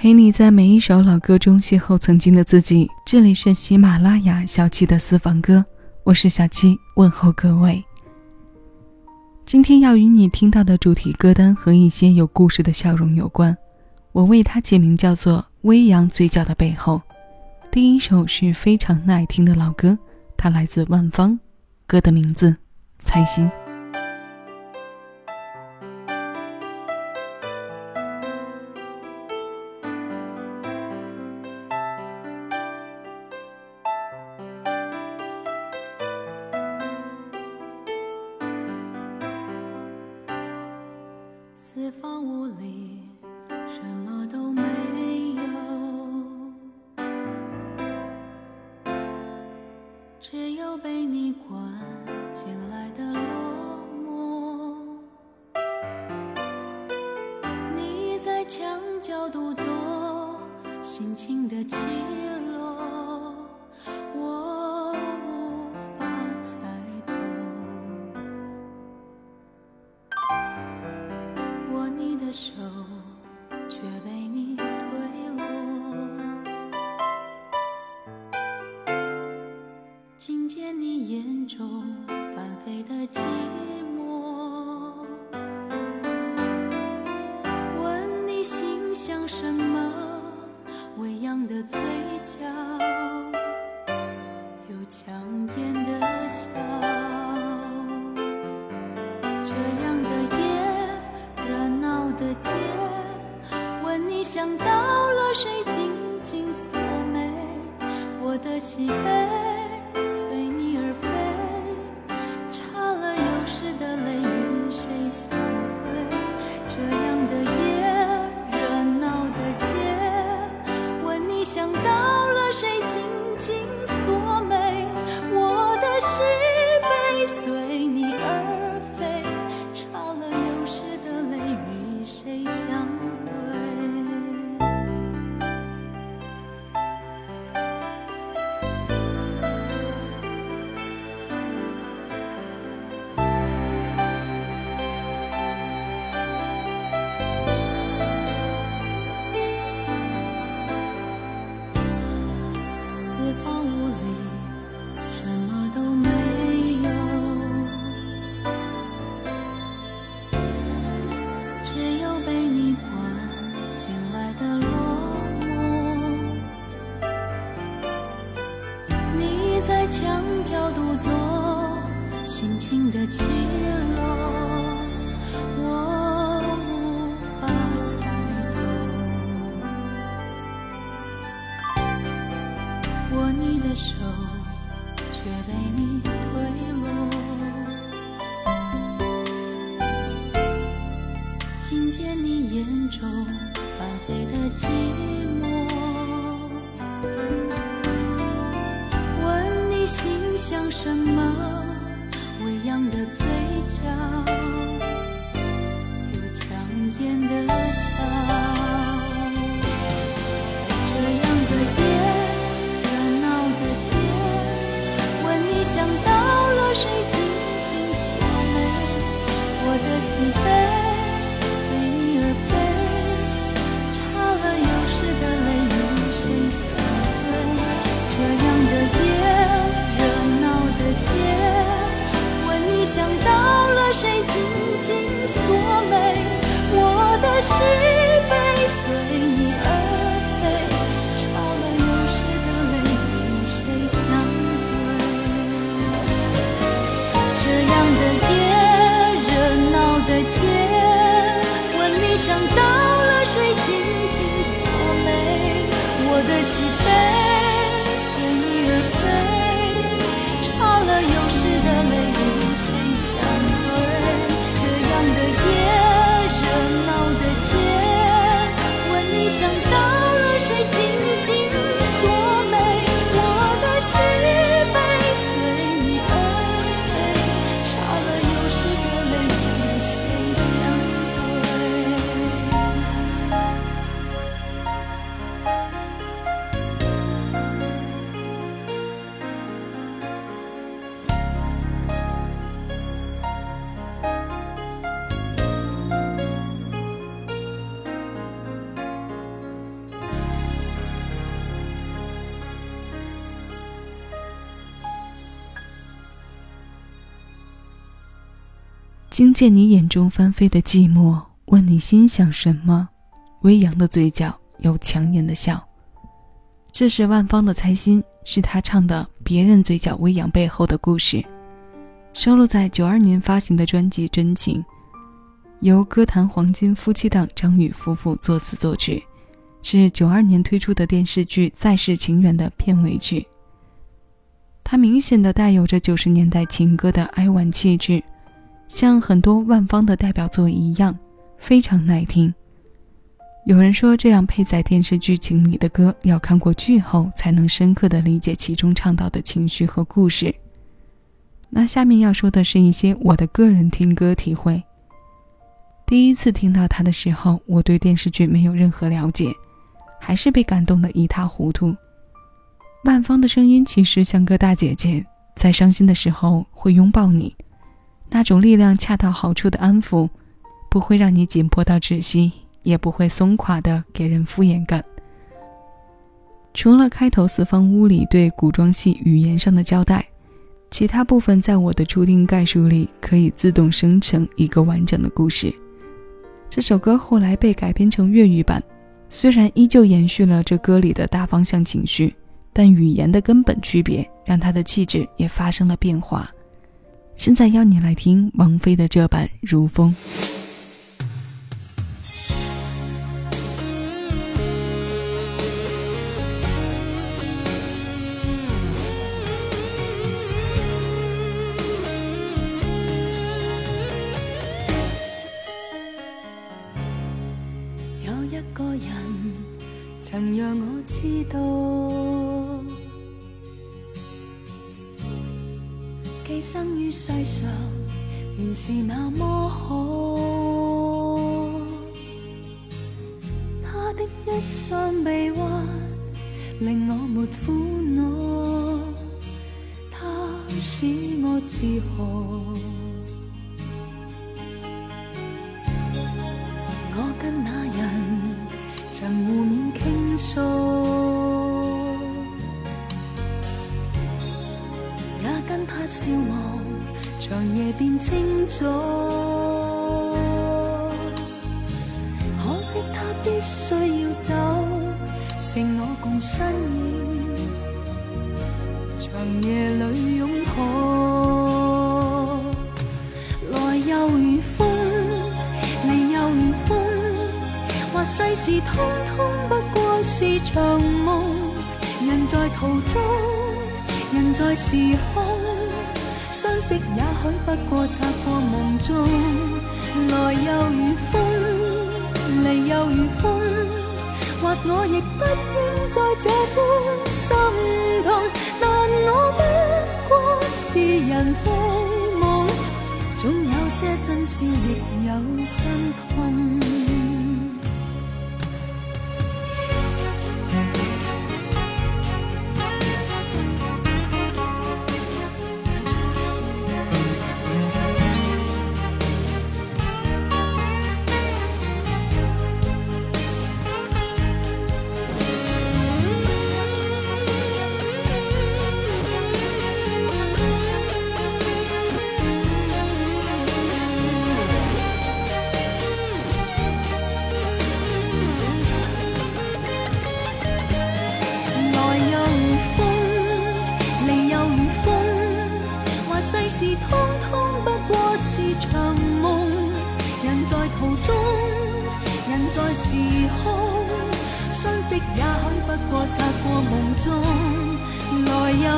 陪你在每一首老歌中邂逅曾经的自己。这里是喜马拉雅小七的私房歌，我是小七，问候各位。今天要与你听到的主题歌单和一些有故事的笑容有关，我为它起名叫做《微扬嘴角的背后》。第一首是非常耐听的老歌，它来自万芳，歌的名字《猜心》。四方无里，什么都没有，只有被你管。微扬的结想到了谁，紧紧锁眉，我的喜悲随你而飞，擦了又湿的泪与谁相对？这样的夜，热闹的街，问你想到了谁，紧紧锁眉，我的心我的惊见你眼中翻飞的寂寞，问你心想什么？微扬的嘴角有强颜的笑。这是万芳的猜心，是他唱的《别人嘴角微扬背后的故事》，收录在九二年发行的专辑《真情》，由歌坛黄金夫妻档张宇夫妇作词作曲，是九二年推出的电视剧《再世情缘》的片尾曲。它明显的带有着九十年代情歌的哀婉气质，像很多万芳的代表作一样，非常耐听。有人说，这样配在电视剧情里的歌，要看过剧后才能深刻的理解其中唱到的情绪和故事。那下面要说的是一些我的个人听歌体会。第一次听到它的时候，我对电视剧没有任何了解，还是被感动得一塌糊涂。万芳的声音其实像个大姐姐，在伤心的时候会拥抱你，那种力量恰到好处的安抚，不会让你紧迫到窒息，也不会松垮的给人敷衍感。除了开头四方屋里对古装戏语言上的交代，其他部分在我的初听概述里可以自动生成一个完整的故事。这首歌后来被改编成粤语版，虽然依旧延续了这歌里的大方向情绪。但语言的根本区别，让他的气质也发生了变化。现在邀你来听王菲的这版《如风》。有一个人曾让我知道。生于世上，原是那么好。他的一双臂弯，令我没苦恼，他使我自豪。消亡，长夜变清早。可惜他必须要走，剩我共身影，长夜里拥抱。来又如风，离又如风，或世事通通不过是场梦。人在途中，人在时空。相识也许不过擦过梦中，来又如风，离又如风，或我亦不应再这般心痛，但我不过是人非梦，总有些真笑，亦有真。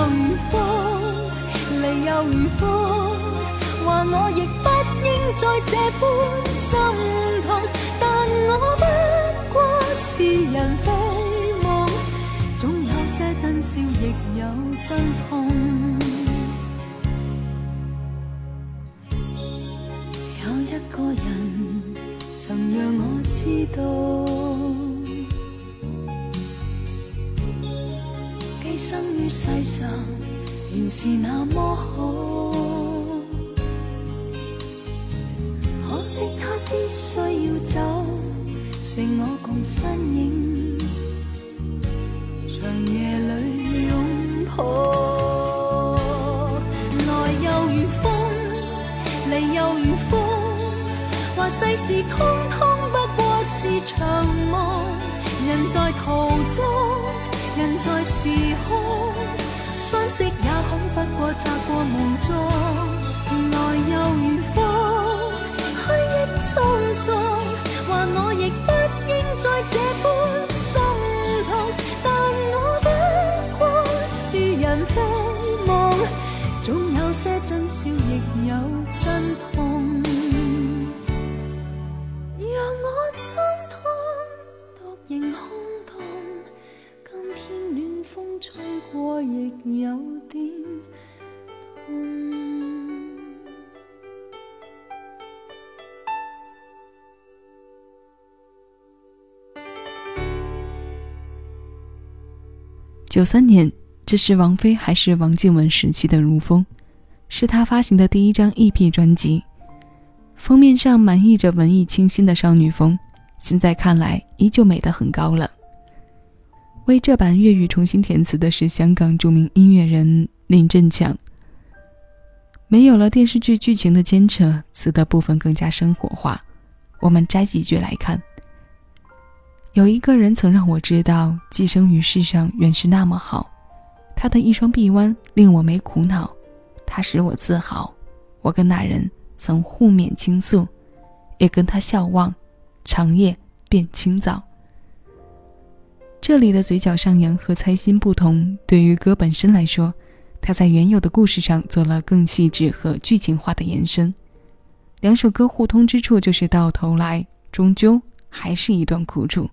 来又如风，离又如风，话我亦不应再这般心痛，但我不过是人非梦，总有些真笑，亦有真痛。有一个人。曾让我知道，生于世上原是那么好。可惜他必须要走，剩我共身影，长夜里拥抱。来又如风，离又如风。世事通通不过是场梦。人在途中，人在时空，相识也好不过擦过梦中，来又如风，去亦匆匆，还我亦不应再这般心痛，但我不过是人非梦，总有些真笑，亦有亦有点痛。九三年，这是王菲还是王靖雯时期的《如风》，是她发行的第一张 EP 专辑。封面上满溢着文艺清新的少女风，现在看来依旧美得很高冷。为这版粤语重新填词的是香港著名音乐人林振强。没有了电视剧剧情的牵扯，词的部分更加生活化。我们摘几句来看。有一个人曾让我知道，寄生于世上原是那么好。他的一双臂弯令我没苦恼，他使我自豪。我跟那人曾互勉倾诉，也跟他笑望，长夜变清早。这里的嘴角上扬和猜心不同，对于歌本身来说，他在原有的故事上做了更细致和剧情化的延伸。两首歌互通之处，就是到头来终究还是一段苦楚。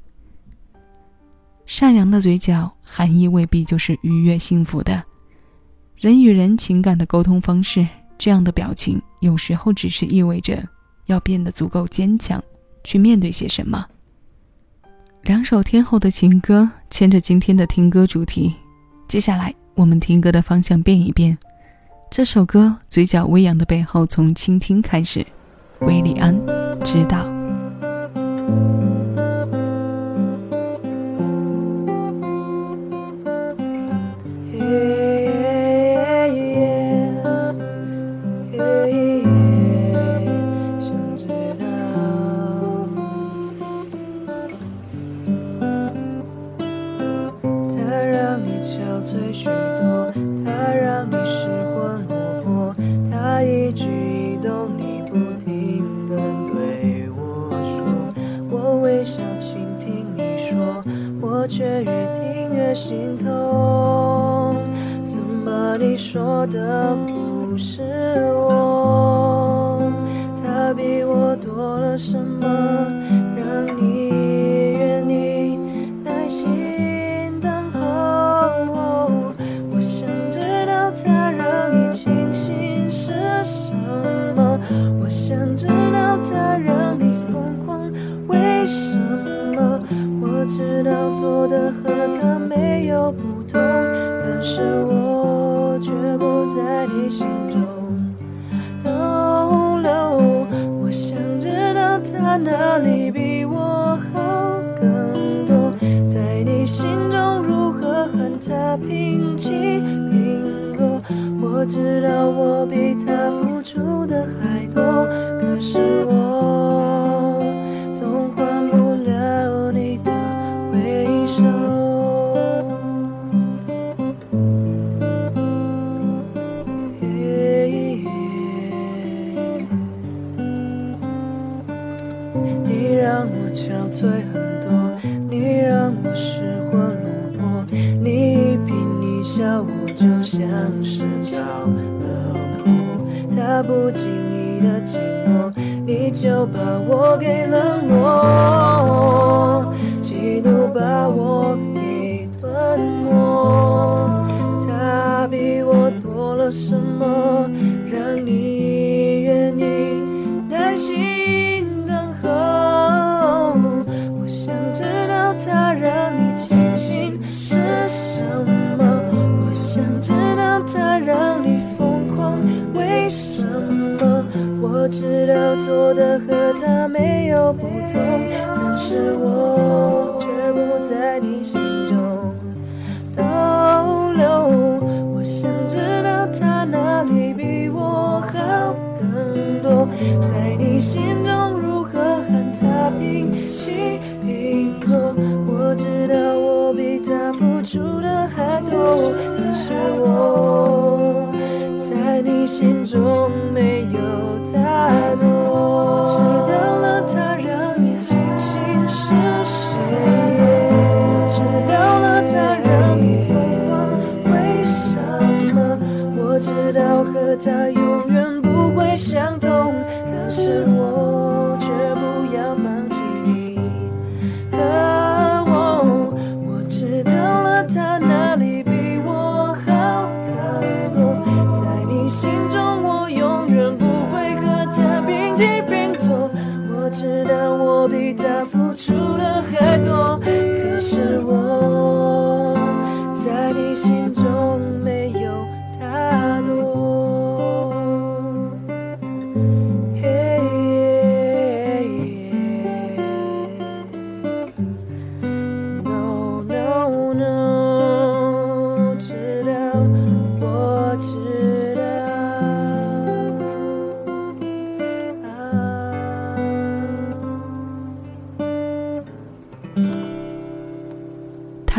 善良的嘴角，含义未必就是愉悦幸福的。人与人情感的沟通方式，这样的表情有时候只是意味着要变得足够坚强，去面对些什么。两首天后的情歌牵着今天的听歌主题，接下来我们听歌的方向变一变。这首歌嘴角微扬的背后，从倾听开始。维里安，知道。却越听越心痛。怎么你说的不是我？他比我多了什么，哪里比我好更多，在你心中如何和他平起平坐？我知道我比他付出的还多，可是我不经意的寂寞，你就把我给冷落，嫉妒把我给吞没。他比我多了什么，让你我知道做的和他没有不同，但是我却不在你心中。逗留。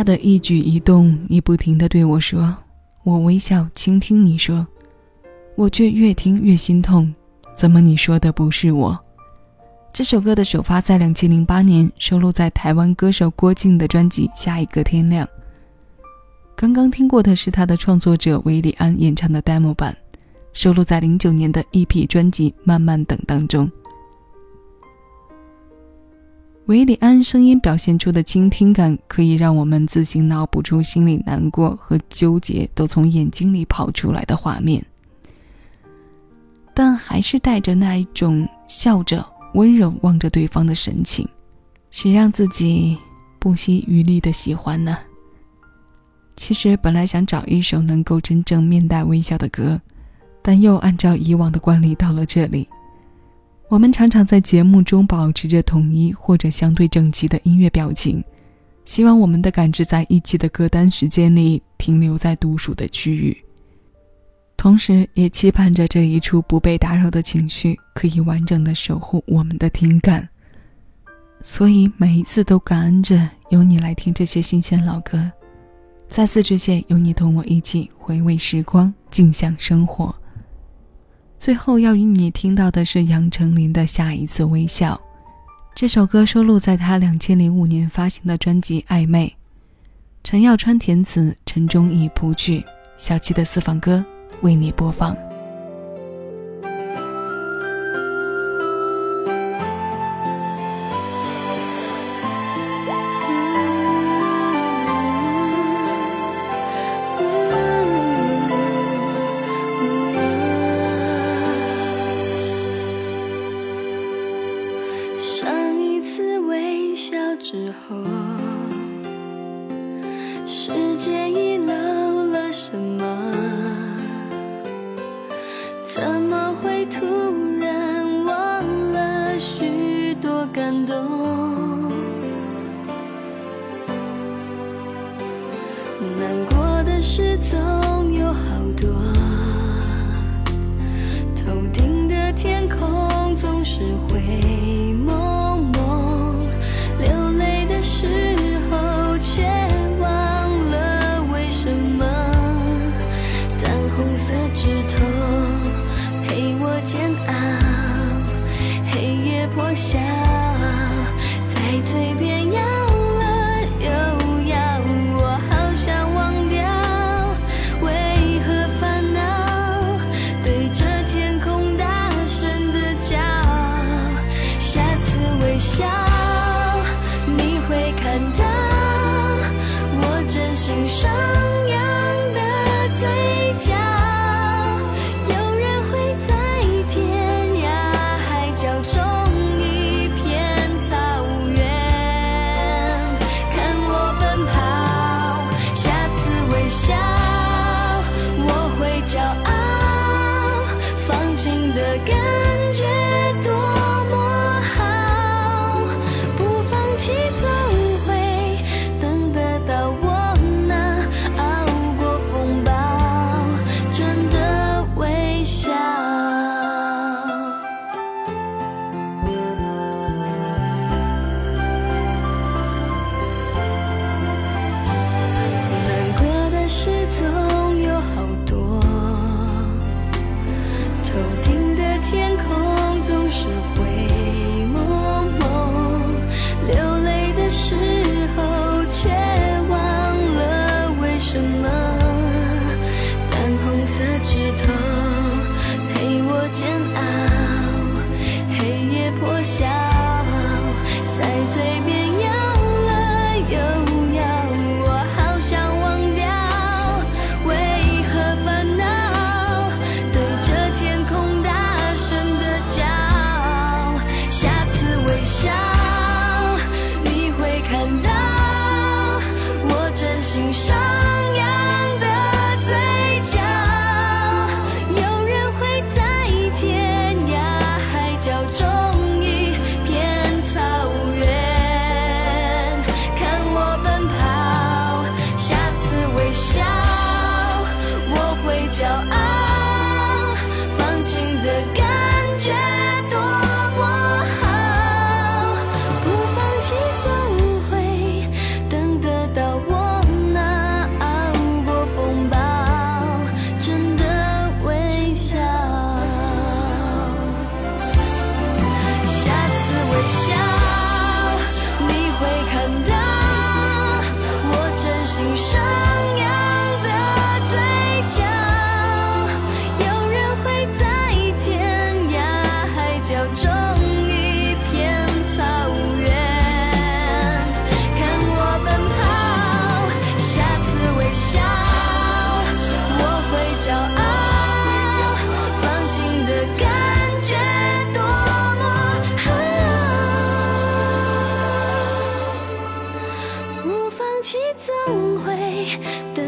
的一举一动，你不停的对我说，我微笑倾听你说，我却越听越心痛。怎么你说的不是我？这首歌的首发在两千零八年，收录在台湾歌手郭靖的专辑《下一个天亮》。刚刚听过的是他的创作者韦礼安演唱的 demo 版，收录在零九年的 EP 专辑《慢慢等》当中。韦礼安声音表现出的倾听感，可以让我们自行脑补出心里难过和纠结都从眼睛里跑出来的画面，但还是带着那一种笑着。温柔望着对方的神情，谁让自己不惜余力的喜欢呢？其实本来想找一首能够真正面带微笑的歌，但又按照以往的惯例到了这里。我们常常在节目中保持着统一或者相对整齐的音乐表情，希望我们的感知在一期的歌单时间里停留在独属的区域。同时，也期盼着这一处不被打扰的情绪可以完整的守护我们的听感。所以，每一次都感恩着有你来听这些新鲜老歌，再次致谢有你同我一起回味时光，静享生活。最后要与你听到的是杨丞琳的《下一次微笑》，这首歌收录在她两千零五年发行的专辑《暧昧》，陈耀川填词，陈忠义谱曲，小七的私房歌。为你播放。感动？难过的事总有好多，头顶的天空总是灰上会的